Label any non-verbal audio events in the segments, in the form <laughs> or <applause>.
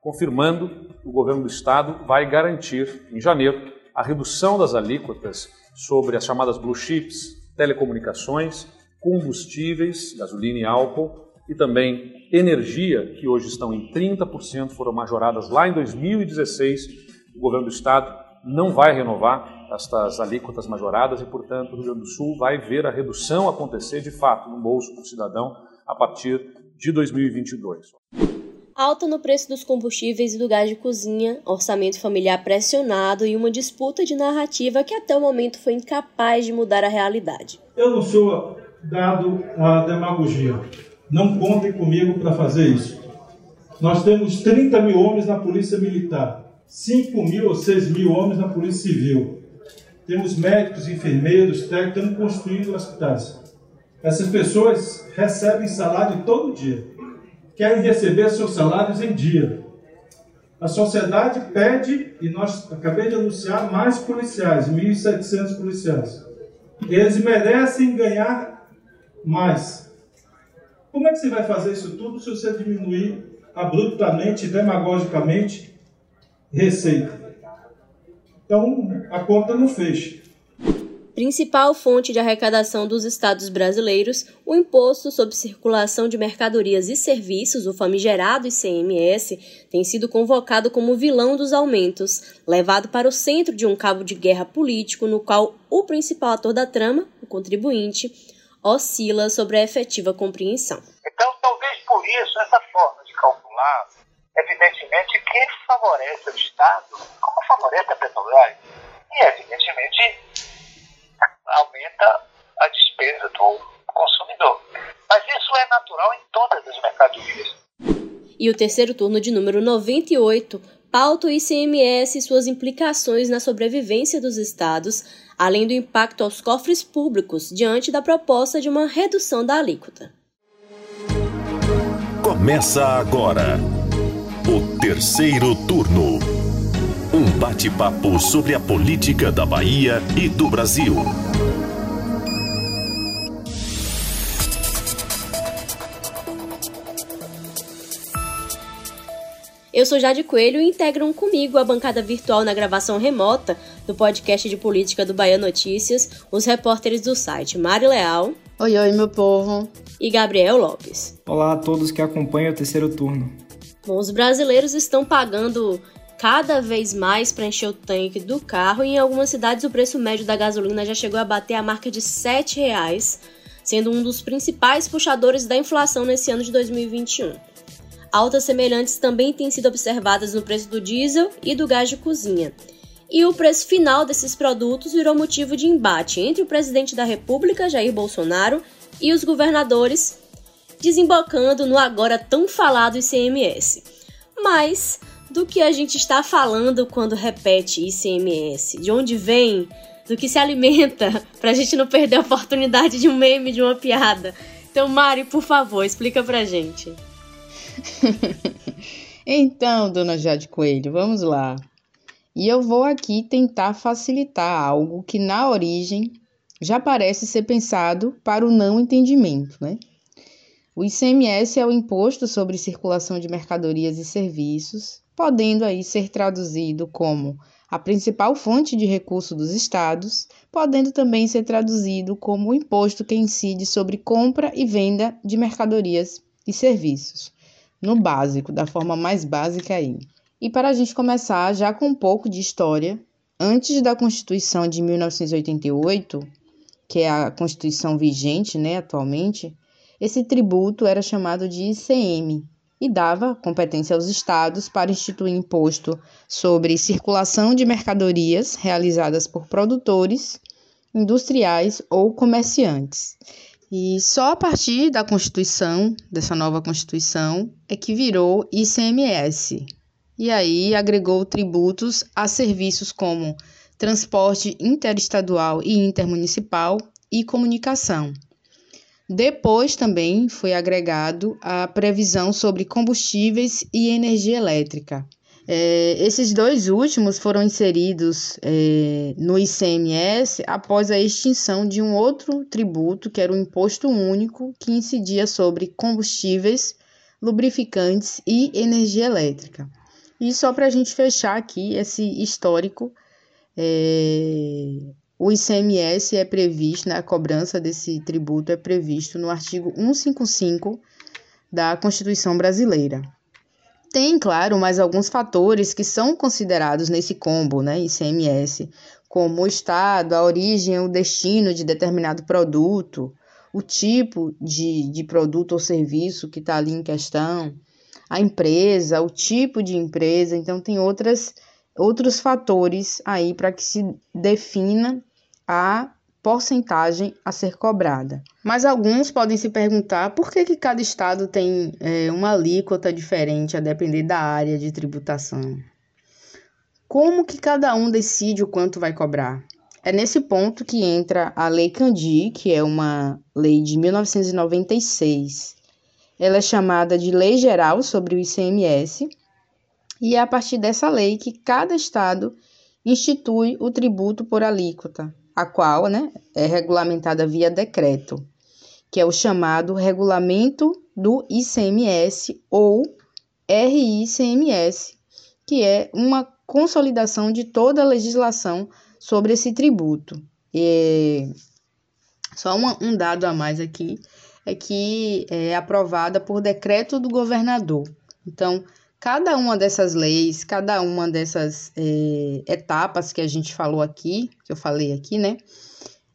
confirmando que o governo do estado vai garantir, em janeiro, a redução das alíquotas sobre as chamadas blue chips, telecomunicações, combustíveis, gasolina e álcool, e também energia, que hoje estão em 30%, foram majoradas lá em 2016. O governo do estado não vai renovar estas alíquotas majoradas e, portanto, o Rio Grande do Sul vai ver a redução acontecer de fato no bolso do cidadão a partir de 2022 alta no preço dos combustíveis e do gás de cozinha, orçamento familiar pressionado e uma disputa de narrativa que até o momento foi incapaz de mudar a realidade. Eu não sou dado à demagogia. Não contem comigo para fazer isso. Nós temos 30 mil homens na Polícia Militar, 5 mil ou 6 mil homens na Polícia Civil. Temos médicos, enfermeiros, técnicos, estamos construindo hospitais. Essas pessoas recebem salário todo dia querem receber seus salários em dia. A sociedade pede, e nós acabei de anunciar, mais policiais, 1.700 policiais. Eles merecem ganhar mais. Como é que você vai fazer isso tudo se você diminuir abruptamente, demagogicamente, receita? Então, a conta não fecha principal fonte de arrecadação dos estados brasileiros, o Imposto sobre Circulação de Mercadorias e Serviços, o famigerado ICMS, tem sido convocado como vilão dos aumentos, levado para o centro de um cabo de guerra político no qual o principal ator da trama, o contribuinte, oscila sobre a efetiva compreensão. Então, talvez por isso, essa forma de calcular, evidentemente, que favorece o Estado, como favorece a Petrobras, e evidentemente aumenta a despesa do consumidor. Mas isso é natural em todas as mercadorias. E o terceiro turno de número 98 pauta o ICMS e suas implicações na sobrevivência dos estados, além do impacto aos cofres públicos diante da proposta de uma redução da alíquota. Começa agora o terceiro turno. Um bate-papo sobre a política da Bahia e do Brasil. Eu sou Jade Coelho e integram comigo a bancada virtual na gravação remota do podcast de política do Bahia Notícias, os repórteres do site Mari Leal. Oi, oi, meu povo. E Gabriel Lopes. Olá a todos que acompanham o terceiro turno. Bom, os brasileiros estão pagando cada vez mais para encher o tanque do carro e em algumas cidades o preço médio da gasolina já chegou a bater a marca de R$ 7,00, sendo um dos principais puxadores da inflação nesse ano de 2021. Altas semelhantes também têm sido observadas no preço do diesel e do gás de cozinha. E o preço final desses produtos virou motivo de embate entre o presidente da República, Jair Bolsonaro, e os governadores, desembocando no agora tão falado ICMS. Mas do que a gente está falando quando repete ICMS? De onde vem? Do que se alimenta? <laughs> Pra gente não perder a oportunidade de um meme, de uma piada. Então, Mari, por favor, explica pra gente. <laughs> então, dona Jade Coelho, vamos lá. E eu vou aqui tentar facilitar algo que na origem já parece ser pensado para o não entendimento, né? O ICMS é o imposto sobre circulação de mercadorias e serviços, podendo aí ser traduzido como a principal fonte de recurso dos estados, podendo também ser traduzido como o imposto que incide sobre compra e venda de mercadorias e serviços no básico, da forma mais básica aí. E para a gente começar já com um pouco de história, antes da Constituição de 1988, que é a Constituição vigente né, atualmente, esse tributo era chamado de ICM e dava competência aos estados para instituir imposto sobre circulação de mercadorias realizadas por produtores, industriais ou comerciantes. E só a partir da Constituição, dessa nova Constituição, é que virou ICMS. E aí agregou tributos a serviços como transporte interestadual e intermunicipal e comunicação. Depois também foi agregado a previsão sobre combustíveis e energia elétrica. É, esses dois últimos foram inseridos é, no ICMS após a extinção de um outro tributo, que era o Imposto Único, que incidia sobre combustíveis, lubrificantes e energia elétrica. E só para a gente fechar aqui esse histórico, é, o ICMS é previsto, né, a cobrança desse tributo é previsto no artigo 155 da Constituição Brasileira. Tem, claro, mais alguns fatores que são considerados nesse combo, né, ICMS, como o estado, a origem, o destino de determinado produto, o tipo de, de produto ou serviço que está ali em questão, a empresa, o tipo de empresa, então tem outras, outros fatores aí para que se defina a porcentagem a ser cobrada. Mas alguns podem se perguntar por que, que cada estado tem é, uma alíquota diferente a depender da área de tributação. Como que cada um decide o quanto vai cobrar? É nesse ponto que entra a Lei Candi, que é uma lei de 1996. Ela é chamada de Lei Geral sobre o ICMS, e é a partir dessa lei que cada estado institui o tributo por alíquota, a qual né, é regulamentada via decreto, que é o chamado Regulamento do ICMS ou RICMS, que é uma consolidação de toda a legislação sobre esse tributo. E só uma, um dado a mais aqui é que é aprovada por decreto do governador. Então, Cada uma dessas leis, cada uma dessas é, etapas que a gente falou aqui, que eu falei aqui, né,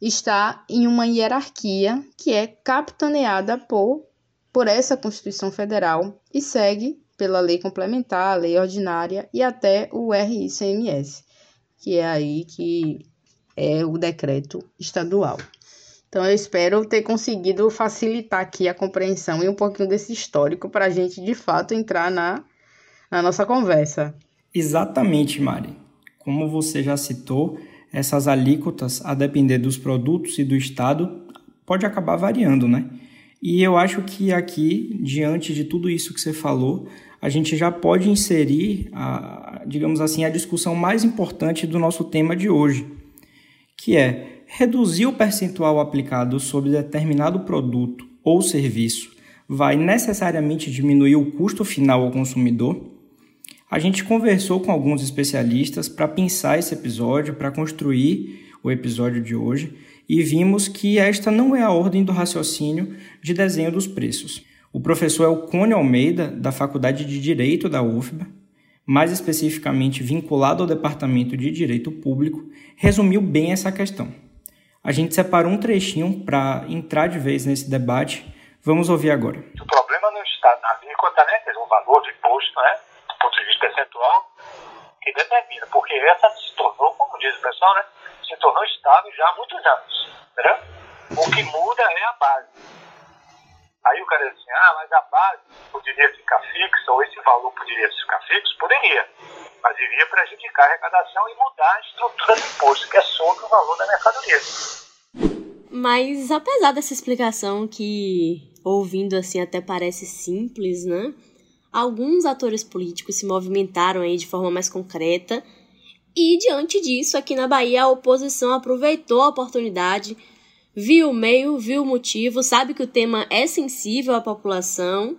está em uma hierarquia que é capitaneada por, por essa Constituição Federal e segue pela lei complementar, lei ordinária e até o RICMS, que é aí que é o decreto estadual. Então, eu espero ter conseguido facilitar aqui a compreensão e um pouquinho desse histórico para a gente, de fato, entrar na na nossa conversa. Exatamente, Mari. Como você já citou, essas alíquotas, a depender dos produtos e do estado, pode acabar variando, né? E eu acho que aqui, diante de tudo isso que você falou, a gente já pode inserir, a, digamos assim, a discussão mais importante do nosso tema de hoje, que é reduzir o percentual aplicado sobre determinado produto ou serviço vai necessariamente diminuir o custo final ao consumidor? A gente conversou com alguns especialistas para pensar esse episódio, para construir o episódio de hoje, e vimos que esta não é a ordem do raciocínio de desenho dos preços. O professor Elcônio Almeida, da Faculdade de Direito da UFBA, mais especificamente vinculado ao Departamento de Direito Público, resumiu bem essa questão. A gente separou um trechinho para entrar de vez nesse debate. Vamos ouvir agora. O problema não está na alíquota, né? O valor do imposto, né? Percentual, que determina, porque essa se tornou, como diz o pessoal, né, se tornou estável já há muitos anos. O que muda é a base. Aí o cara diz assim, ah, mas a base poderia ficar fixa, ou esse valor poderia ficar fixo? Poderia. Mas iria prejudicar a arrecadação e mudar a estrutura do imposto, que é sobre o valor da mercadoria. Mas apesar dessa explicação que, ouvindo assim, até parece simples, né? Alguns atores políticos se movimentaram aí de forma mais concreta. E diante disso, aqui na Bahia, a oposição aproveitou a oportunidade, viu o meio, viu o motivo, sabe que o tema é sensível à população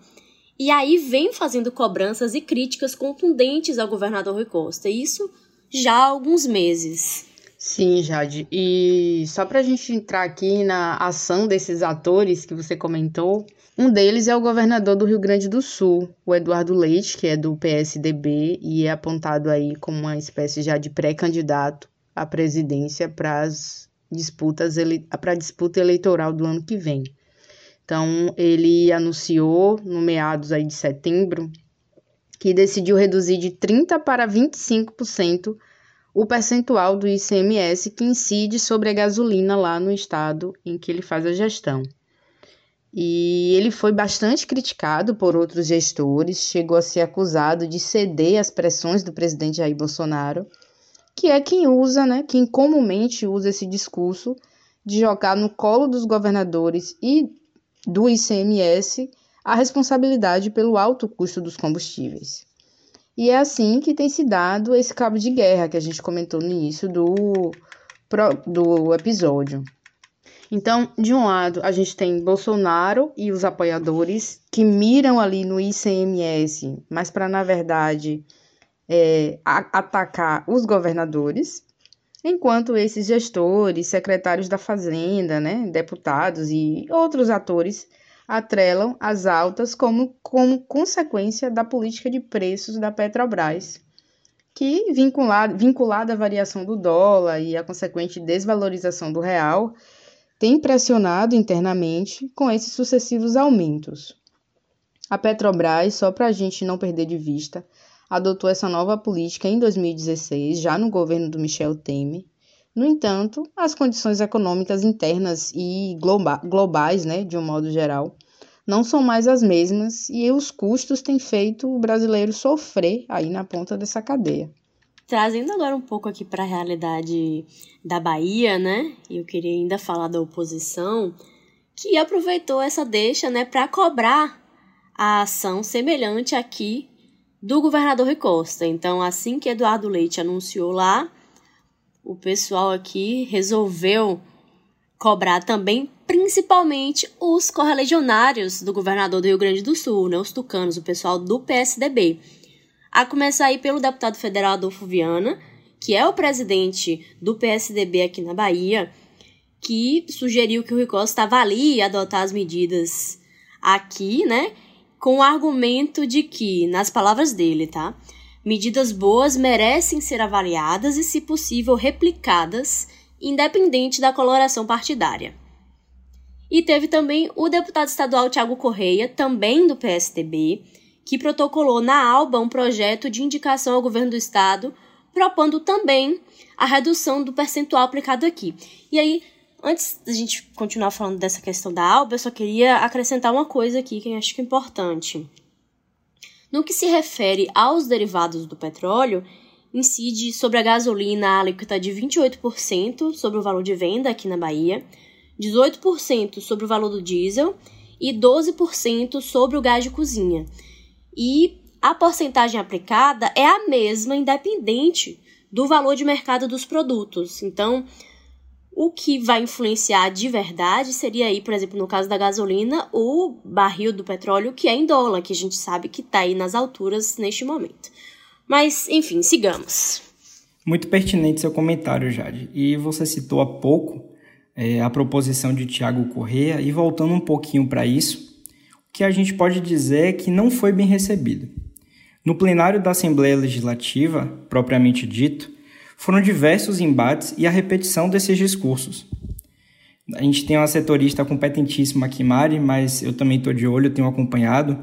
e aí vem fazendo cobranças e críticas contundentes ao governador Rui Costa. Isso já há alguns meses. Sim, Jade. E só para a gente entrar aqui na ação desses atores que você comentou, um deles é o governador do Rio Grande do Sul, o Eduardo Leite, que é do PSDB e é apontado aí como uma espécie já de pré-candidato à presidência para as disputas para a disputa eleitoral do ano que vem. Então, ele anunciou no meados aí de setembro que decidiu reduzir de 30 para 25% o percentual do ICMS que incide sobre a gasolina lá no estado em que ele faz a gestão. E ele foi bastante criticado por outros gestores, chegou a ser acusado de ceder às pressões do presidente Jair Bolsonaro, que é quem usa, né, quem comumente usa esse discurso de jogar no colo dos governadores e do ICMS a responsabilidade pelo alto custo dos combustíveis. E é assim que tem se dado esse cabo de guerra que a gente comentou no início do, do episódio. Então, de um lado, a gente tem Bolsonaro e os apoiadores que miram ali no ICMS, mas para, na verdade, é, atacar os governadores, enquanto esses gestores, secretários da Fazenda, né, deputados e outros atores atrelam as altas como, como consequência da política de preços da Petrobras, que, vinculada, vinculada à variação do dólar e à consequente desvalorização do real, tem pressionado internamente com esses sucessivos aumentos. A Petrobras, só para a gente não perder de vista, adotou essa nova política em 2016, já no governo do Michel Temer. No entanto, as condições econômicas internas e globa globais, né, de um modo geral, não são mais as mesmas e os custos têm feito o brasileiro sofrer aí na ponta dessa cadeia. Trazendo agora um pouco aqui para a realidade da Bahia, né? Eu queria ainda falar da oposição, que aproveitou essa deixa, né, para cobrar a ação semelhante aqui do governador Rui Costa. Então, assim que Eduardo Leite anunciou lá, o pessoal aqui resolveu cobrar também, principalmente os correligionários do governador do Rio Grande do Sul, né, os tucanos, o pessoal do PSDB. A começar aí pelo deputado federal Adolfo Viana, que é o presidente do PSDB aqui na Bahia, que sugeriu que o Rui Costa avalie adotar as medidas aqui, né? com o argumento de que, nas palavras dele, tá? Medidas boas merecem ser avaliadas e, se possível, replicadas, independente da coloração partidária. E teve também o deputado estadual Tiago Correia, também do PSDB, que protocolou na ALBA um projeto de indicação ao governo do estado, propondo também a redução do percentual aplicado aqui. E aí, Antes da gente continuar falando dessa questão da Alba, eu só queria acrescentar uma coisa aqui que eu acho que é importante. No que se refere aos derivados do petróleo, incide sobre a gasolina a alíquota de 28% sobre o valor de venda aqui na Bahia, 18% sobre o valor do diesel e 12% sobre o gás de cozinha. E a porcentagem aplicada é a mesma, independente do valor de mercado dos produtos. Então, o que vai influenciar de verdade seria aí, por exemplo, no caso da gasolina, o barril do petróleo que é em dólar, que a gente sabe que está aí nas alturas neste momento. Mas, enfim, sigamos. Muito pertinente seu comentário, Jade. E você citou há pouco é, a proposição de Tiago Correa, e voltando um pouquinho para isso, o que a gente pode dizer é que não foi bem recebido. No plenário da Assembleia Legislativa, propriamente dito, foram diversos embates e a repetição desses discursos. A gente tem uma setorista competentíssima aqui, Mari, mas eu também estou de olho, tenho acompanhado.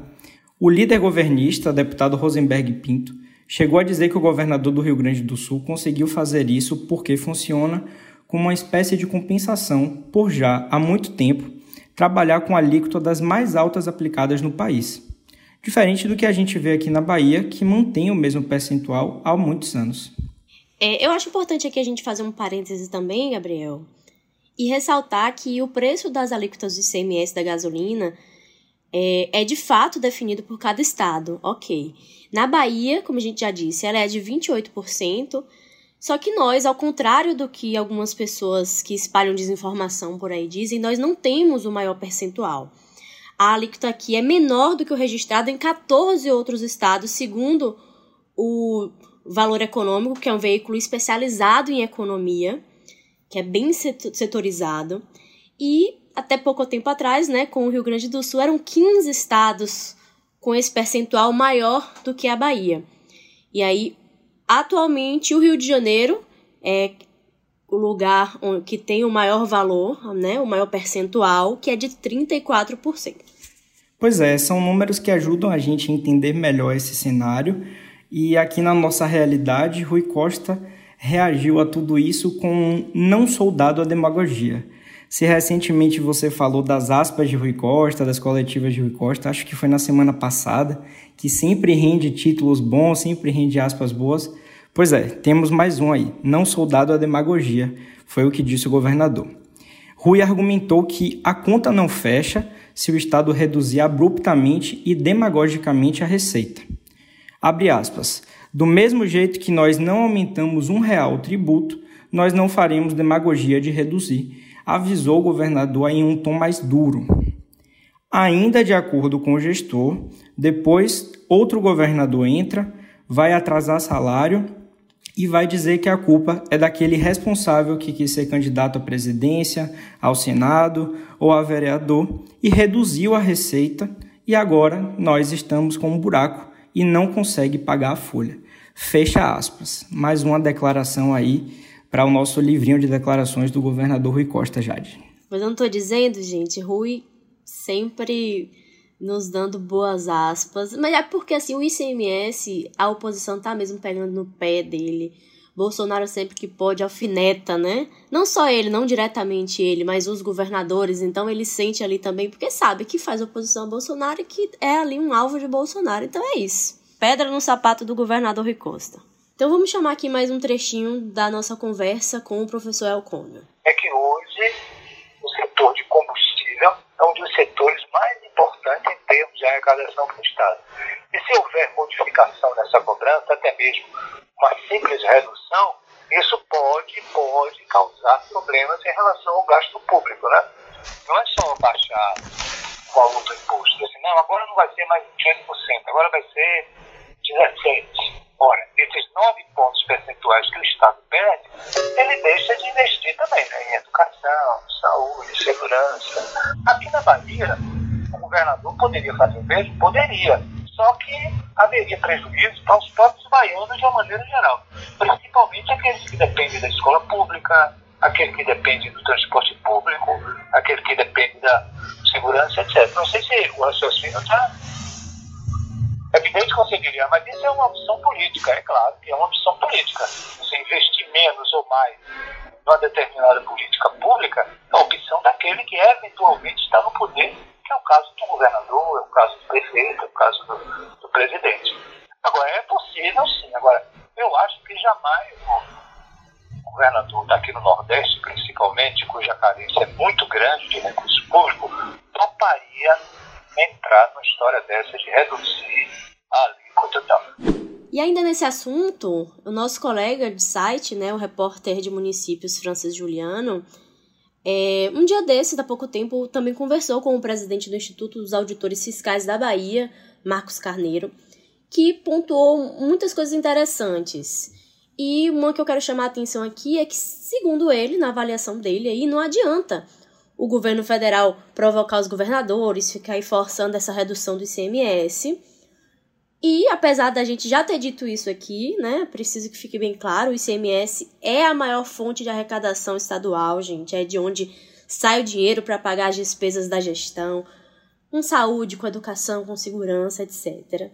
O líder governista, deputado Rosenberg Pinto, chegou a dizer que o governador do Rio Grande do Sul conseguiu fazer isso porque funciona como uma espécie de compensação por já há muito tempo trabalhar com a alíquota das mais altas aplicadas no país. Diferente do que a gente vê aqui na Bahia, que mantém o mesmo percentual há muitos anos. É, eu acho importante aqui a gente fazer um parêntese também, Gabriel, e ressaltar que o preço das alíquotas do ICMS da gasolina é, é, de fato definido por cada estado, ok. Na Bahia, como a gente já disse, ela é de 28%, só que nós, ao contrário do que algumas pessoas que espalham desinformação por aí dizem, nós não temos o maior percentual. A alíquota aqui é menor do que o registrado em 14 outros estados, segundo o Valor Econômico, que é um veículo especializado em economia, que é bem setorizado. E até pouco tempo atrás, né, com o Rio Grande do Sul, eram 15 estados com esse percentual maior do que a Bahia. E aí, atualmente, o Rio de Janeiro é o lugar que tem o maior valor, né, o maior percentual, que é de 34%. Pois é, são números que ajudam a gente a entender melhor esse cenário e aqui na nossa realidade, Rui Costa reagiu a tudo isso com um não soldado à demagogia. Se recentemente você falou das aspas de Rui Costa, das coletivas de Rui Costa, acho que foi na semana passada, que sempre rende títulos bons, sempre rende aspas boas. Pois é, temos mais um aí, não soldado à demagogia, foi o que disse o governador. Rui argumentou que a conta não fecha se o Estado reduzir abruptamente e demagogicamente a receita. Abre aspas. Do mesmo jeito que nós não aumentamos um real o tributo, nós não faremos demagogia de reduzir, avisou o governador em um tom mais duro. Ainda de acordo com o gestor, depois outro governador entra, vai atrasar salário e vai dizer que a culpa é daquele responsável que quis ser candidato à presidência, ao Senado ou a vereador e reduziu a receita e agora nós estamos com um buraco e não consegue pagar a folha. Fecha aspas. Mais uma declaração aí para o nosso livrinho de declarações do governador Rui Costa Jade. Mas eu não estou dizendo, gente, Rui sempre nos dando boas aspas. Mas é porque assim, o ICMS, a oposição tá mesmo pegando no pé dele. Bolsonaro sempre que pode alfineta, né? Não só ele, não diretamente ele, mas os governadores. Então ele sente ali também, porque sabe que faz oposição a Bolsonaro e que é ali um alvo de Bolsonaro. Então é isso. Pedra no sapato do governador Rui Costa. Então vamos chamar aqui mais um trechinho da nossa conversa com o professor Elcônio. É que hoje o setor de combustível é um dos setores mais importantes em termos de arrecadação para o Estado. E se houver modificação nessa cobrança, até mesmo uma simples redução, isso pode, pode causar problemas em relação ao gasto público, né? Não é só baixar o valor do imposto, assim, não, agora não vai ser mais 20%, agora vai ser 17%. Ora, esses 9 pontos percentuais que o Estado perde, ele deixa de investir também né, em educação, saúde, segurança. Aqui na Bahia, governador poderia fazer o mesmo? Poderia só que haveria prejuízo para os próprios baianos de uma maneira geral, principalmente aqueles que dependem da escola pública, aquele que depende do transporte público, aquele que depende da segurança, etc. Não sei se o raciocínio está evidente que conseguiria, mas isso é uma opção política, é claro que é uma opção política. Você investir menos ou mais numa determinada política pública é opção daquele que eventualmente está no poder é o caso do governador, é o caso do prefeito, é o caso do, do presidente. Agora, é possível sim. Agora, eu acho que jamais o governador daqui no Nordeste, principalmente, cuja carência é muito grande de recurso público, toparia entrar numa história dessa de reduzir a alíquota tal. E ainda nesse assunto, o nosso colega de site, né, o repórter de municípios Francis Juliano, é, um dia desse, há pouco tempo, também conversou com o presidente do Instituto dos Auditores Fiscais da Bahia, Marcos Carneiro, que pontuou muitas coisas interessantes. E uma que eu quero chamar a atenção aqui é que, segundo ele, na avaliação dele, aí não adianta o governo federal provocar os governadores, ficar aí forçando essa redução do ICMS, e apesar da gente já ter dito isso aqui, né, preciso que fique bem claro, o ICMS é a maior fonte de arrecadação estadual, gente, é de onde sai o dinheiro para pagar as despesas da gestão, com saúde, com educação, com segurança, etc.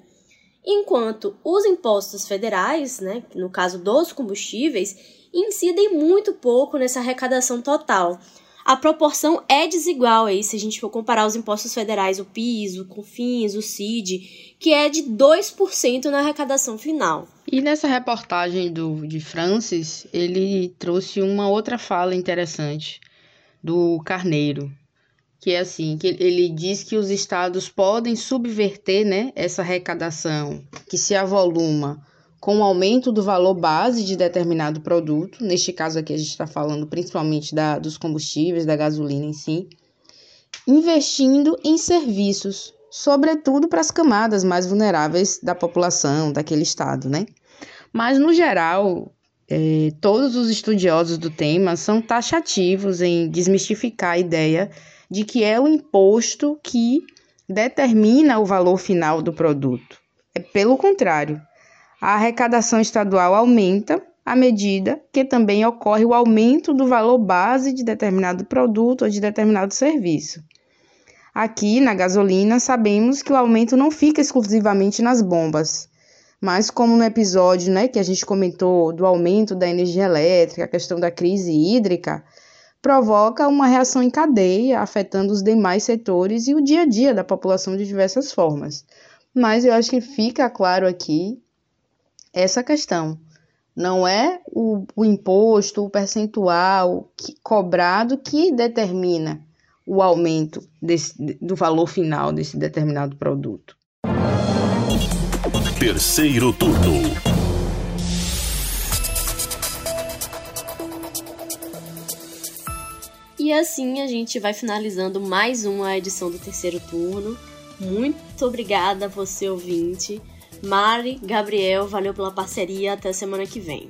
Enquanto os impostos federais, né, no caso dos combustíveis, incidem muito pouco nessa arrecadação total a proporção é desigual aí, se a gente for comparar os impostos federais, o PIS, o COFINS, o CID, que é de 2% na arrecadação final. E nessa reportagem do, de Francis, ele trouxe uma outra fala interessante do Carneiro, que é assim, que ele diz que os estados podem subverter né, essa arrecadação que se avoluma com o aumento do valor base de determinado produto, neste caso aqui a gente está falando principalmente da, dos combustíveis, da gasolina em si, investindo em serviços, sobretudo para as camadas mais vulneráveis da população daquele estado, né? Mas, no geral, é, todos os estudiosos do tema são taxativos em desmistificar a ideia de que é o imposto que determina o valor final do produto. É pelo contrário, a arrecadação estadual aumenta à medida que também ocorre o aumento do valor base de determinado produto ou de determinado serviço. Aqui, na gasolina, sabemos que o aumento não fica exclusivamente nas bombas, mas como no episódio né, que a gente comentou do aumento da energia elétrica, a questão da crise hídrica, provoca uma reação em cadeia, afetando os demais setores e o dia a dia da população de diversas formas. Mas eu acho que fica claro aqui essa questão. Não é o, o imposto, o percentual que, cobrado que determina o aumento desse, do valor final desse determinado produto. Terceiro turno. E assim a gente vai finalizando mais uma edição do terceiro turno. Muito obrigada a você, ouvinte Mari, Gabriel, valeu pela parceria. Até semana que vem.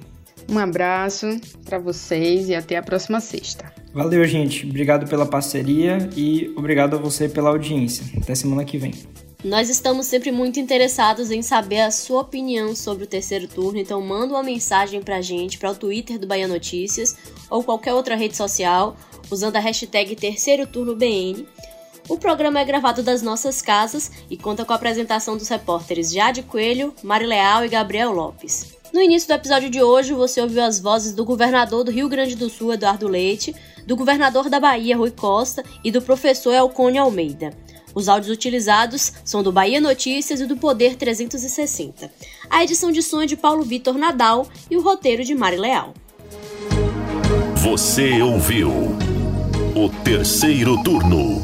Um abraço para vocês e até a próxima sexta. Valeu, gente. Obrigado pela parceria e obrigado a você pela audiência. Até semana que vem. Nós estamos sempre muito interessados em saber a sua opinião sobre o terceiro turno, então manda uma mensagem pra gente para o Twitter do Bahia Notícias ou qualquer outra rede social usando a hashtag Terceiro Turno BN. O programa é gravado das nossas casas e conta com a apresentação dos repórteres Jade Coelho, Mari Leal e Gabriel Lopes. No início do episódio de hoje, você ouviu as vozes do governador do Rio Grande do Sul, Eduardo Leite, do governador da Bahia, Rui Costa, e do professor Elcone Almeida. Os áudios utilizados são do Bahia Notícias e do Poder 360. A edição de som é de Paulo Vitor Nadal e o roteiro de Mari Leal. Você ouviu o terceiro turno,